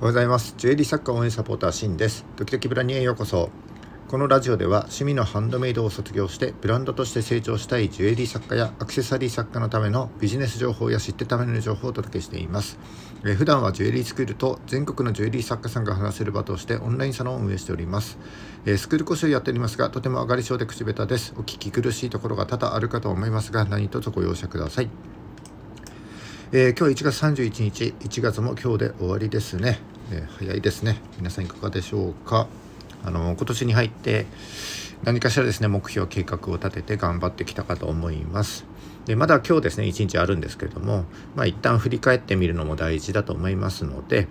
おはようございます。ジュエリー作家応援サポーターシンです。時々ブラニへようこそ。このラジオでは趣味のハンドメイドを卒業してブランドとして成長したいジュエリー作家やアクセサリー作家のためのビジネス情報や知ってための情報をお届けしています。え普段はジュエリースクールと全国のジュエリー作家さんが話せる場としてオンラインサロンを運営しております。えスクール講師をやっておりますがとても上がり症で口下手です。お聞き苦しいところが多々あるかと思いますが何卒ご容赦ください。えー、今日1月31日1月も今日で終わりですね、えー、早いですね。皆さんいかがでしょうか？あの今年に入って何かしらですね目標計画を立てて頑張ってきたかと思います。でまだ今日ですね1日あるんですけれどもまあ一旦振り返ってみるのも大事だと思いますので、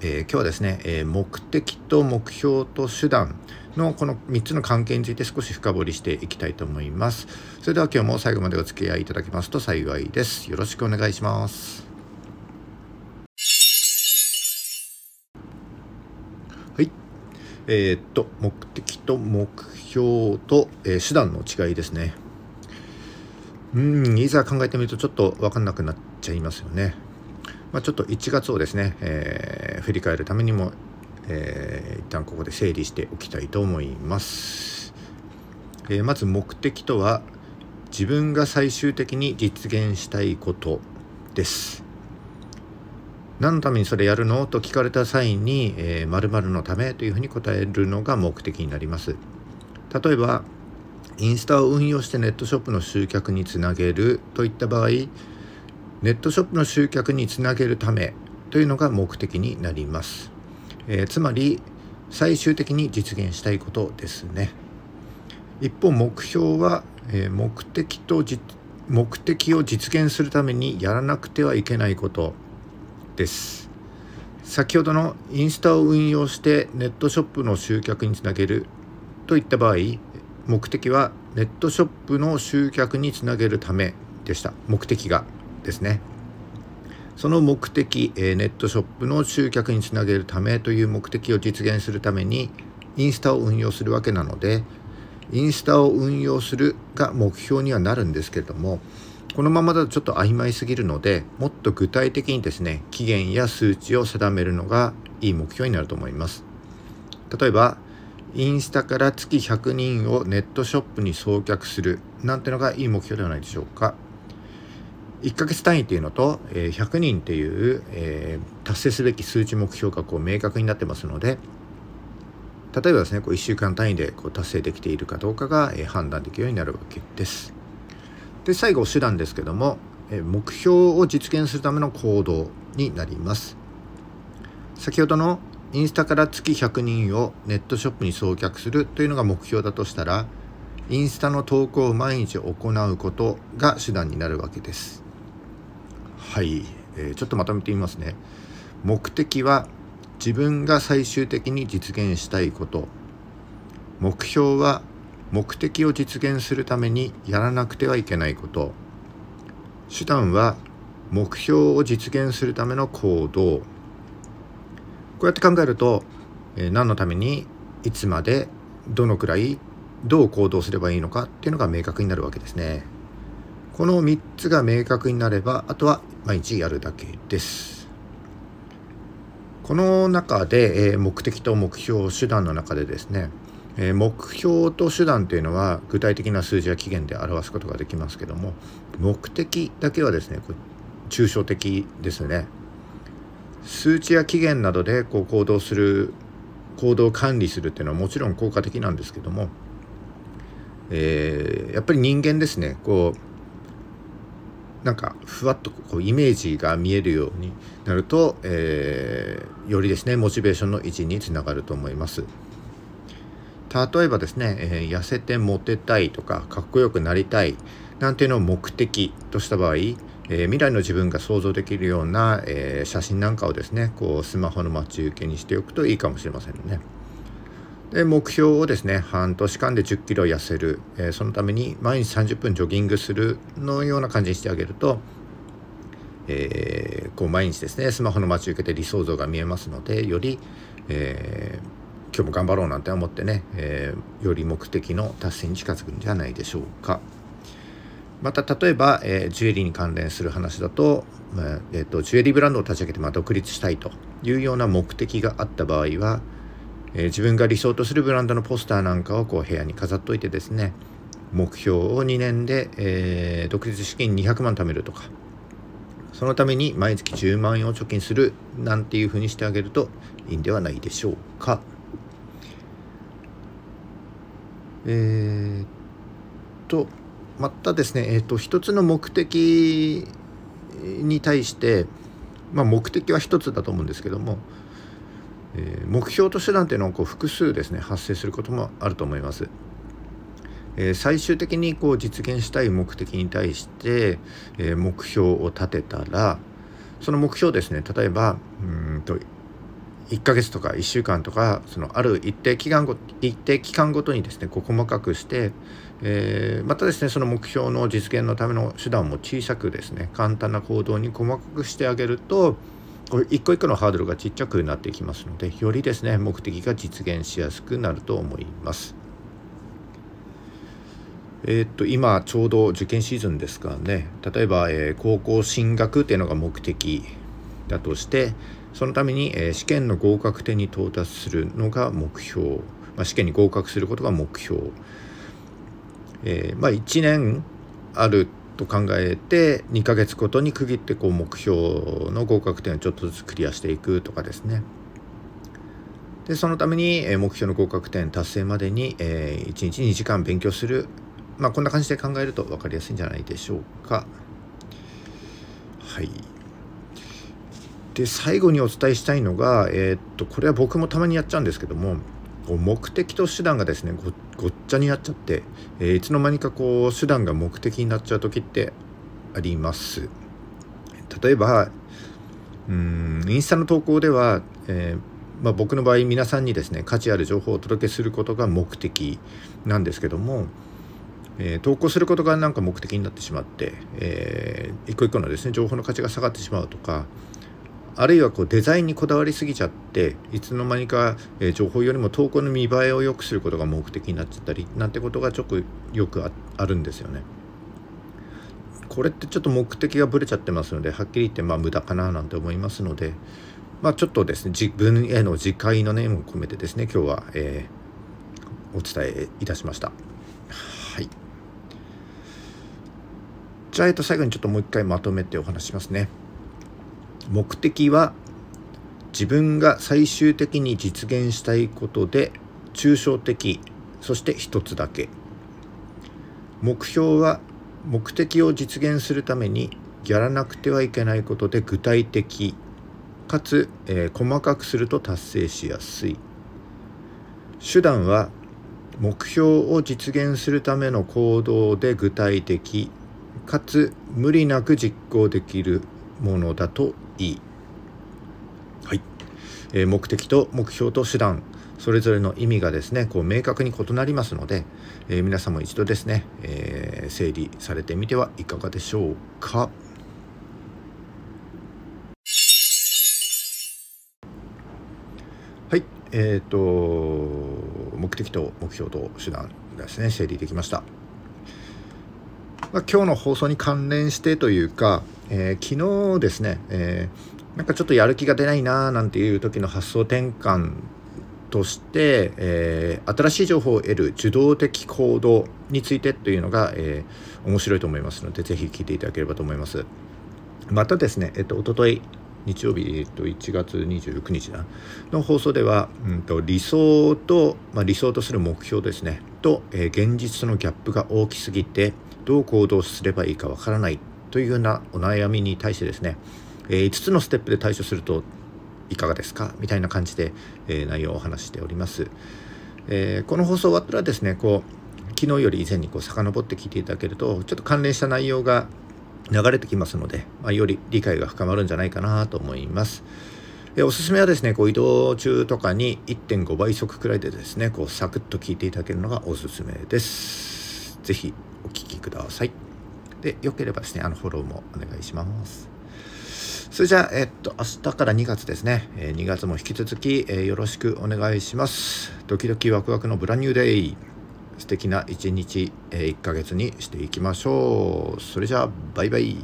えー、今日はですね、えー、目的と目標と手段のこの3つの関係について少し深掘りしていきたいと思います。それでは今日も最後までお付き合いいただけますと幸いです。よろしくお願いします。はい。えー、っと目的と目標と、えー、手段の違いですね。うんいざ考えてみるとちょっと分かんなくなっちゃいますよね、まあ、ちょっと1月をですね、えー、振り返るためにも、えー、一旦ここで整理しておきたいと思います、えー、まず目的とは自分が最終的に実現したいことです何のためにそれやるの？と聞かれた際に、えー、〇〇のためというふうに答えるのが目的になります。例えば、インスタを運用してネットショップの集客につなげるといった場合、ネットショップの集客につなげるためというのが目的になります。えー、つまり、最終的に実現したいことですね。一方、目標は、えー、目的と目的を実現するためにやらなくてはいけないことです。先ほどのインスタを運用してネットショップの集客につなげるといった場合目的はネットショップの集客につなげるためでした。目的がですね。その目的、えネットショップの集客につなげるためという目的を実現するためにインスタを運用するわけなのでインスタを運用するが目標にはなるんですけれどもこのままだとちょっと曖昧すぎるのでもっと具体的にですね期限や数値を定めるのがいい目標になると思います。例えばインスタから月100人をネットショップに送客するなんてのがいい目標ではないでしょうか。1ヶ月単位っていうのと100人っていう、えー、達成すべき数値目標がこう明確になってますので例えばですねこう1週間単位でこう達成できているかどうかが、えー、判断できるようになるわけです。で最後手段ですけどもえ目標を実現するための行動になります先ほどのインスタから月100人をネットショップに送客するというのが目標だとしたらインスタの投稿を毎日行うことが手段になるわけですはい、えー、ちょっとまとめてみますね。目的は自分が最終的に実現したいこと。目標は目的を実現するためにやらなくてはいけないこと。手段は目標を実現するための行動。こうやって考えると、えー、何のためにいつまでどのくらいどう行動すればいいのかっていうのが明確になるわけですね。この3つが明確になればあとは毎日やるだけです。この中で、え、目的と目標手段の中でですねえ、目標と手段というのは具体的な数字や期限で表すことができますけども目的だけはですね抽象的ですね。数値や期限などでこう行動する行動を管理するっていうのはもちろん効果的なんですけども、えー、やっぱり人間ですねこうなんかふわっとこうイメージが見えるようになると、えー、よりですねモチベーションの維持につながると思います。例えばですね、えー、痩せてモテたいとかかっこよくなりたいなんていうのを目的とした場合、えー、未来の自分が想像できるような、えー、写真なんかをですねこうスマホの待ち受けにしておくといいかもしれませんね。で目標をですね半年間で1 0キロ痩せる、えー、そのために毎日30分ジョギングするのような感じにしてあげると、えー、こう毎日ですねスマホの待ち受けで理想像が見えますのでより、えー、今日も頑張ろうなんて思ってね、えー、より目的の達成に近づくんじゃないでしょうか。また例えば、えー、ジュエリーに関連する話だと,、えーと、ジュエリーブランドを立ち上げて、まあ、独立したいというような目的があった場合は、えー、自分が理想とするブランドのポスターなんかをこう部屋に飾っといてですね目標を2年で、えー、独立資金200万貯めるとかそのために毎月10万円を貯金するなんていうふうにしてあげるといいんではないでしょうか。えー、っとまたですね、えー、っと一つの目的に対して、まあ、目的は一つだと思うんですけども、えー、目標と手段っていうのはこう複数ですね発生することもあると思います。えー、最終的にこう実現したい目的に対して、えー、目標を立てたらその目標ですね例えばうんと1ヶ月とか1週間とかそのある一定期間ご一定期間ごとにですねこう細かくして、えー、またですねその目標の実現のための手段も小さくですね簡単な行動に細かくしてあげるとこれ一個一個のハードルがちっちゃくなってきますのでよりですね目的が実現しやすくなると思います。えー、っと今ちょうど受験シーズンですからね。例えば、えー、高校進学っていうのが目的だとしてそのために、えー、試験の合格点に到達するのが目標、まあ、試験に合格することが目標、えまあ、1年あると考えて2ヶ月ごとに区切ってこう目標の合格点をちょっとずつクリアしていくとかですねでそのために目標の合格点達成までに、え1日2時間勉強するまあこんな感じで考えると分かりやすいんじゃないでしょうか。はい。で最後にお伝えしたいのが、えー、っとこれは僕もたまにやっちゃうんですけどもこう目的と手段がですねごっちゃになっちゃって、えー、いつの間にかこう手段が目的になっちゃう時ってあります。例えばうんインスタの投稿では、えーまあ、僕の場合皆さんにですね価値ある情報をお届けすることが目的なんですけどもえー、投稿することがなんか目的になってしまって、えー、一個一個のですね情報の価値が下がってしまうとかあるいはこうデザインにこだわりすぎちゃっていつの間にか、え、情報よりも投稿の見栄えを良くすることが目的になっちゃったりなんてことがちょっとよくあるんですよね。これってちょっと目的がぶれちゃってますのではっきり言ってまあ無駄かななんて思いますので、まあ、ちょっとですね自分への自戒の念を込めてですね今日は、えー、お伝えいたしました。はいじゃあ、えっと、最後にちょっともう一回まとめてお話しますね。目的は自分が最終的に実現したいことで抽象的そして一つだけ。目標は目的を実現するためにやらなくてはいけないことで具体的かつ、えー、細かくすると達成しやすい。手段は目標を実現するための行動で具体的かつ無理なく実行できるものだといい。はい、えー、目的と目標と手段それぞれの意味がですねこう明確に異なりますので、えー、皆さんも一度ですね、えー、整理されてみてはいかがでしょうか。はい、えっ、ー、と目的と目標と手段ですね整理できました。まあ、今日の放送に関連してというか、えー、昨日ですね、えー、なんかちょっとやる気が出ないなーなんていう時の発想転換として、えー、新しい情報を得る受動的行動についてというのが、えー、面白いと思いますのでぜひ聞いていただければと思います。またですね、えっと、おととい日曜日、えっと、1月29日なの放送では、うんと、理想と、まあ、理想とする目標ですねと、えー、現実とのギャップが大きすぎてどう行動すればいいかわからないというようなお悩みに対してですね、えー、5つのステップで対処するといかがですか？みたいな感じで、えー、内容をお話しております。えー、この放送終わったらですねこう昨日より以前にこう遡って聞いていただけるとちょっと関連した内容が流れてきますので、まあ、より理解が深まるんじゃないかなと思います。えおすすめはですねこう移動中とかに1.5倍速くらいでですねこうサクッと聞いていただけるのがおすすめです。是非お聞きください。で、よければですね、あのフォローもお願いします。それじゃあ、えっと、明日から2月ですね。え2月も引き続き、えよろしくお願いします。ドキドキワクワクのブランニューデイ。素敵な一日、えー、1ヶ月にしていきましょうそれじゃあバイバイ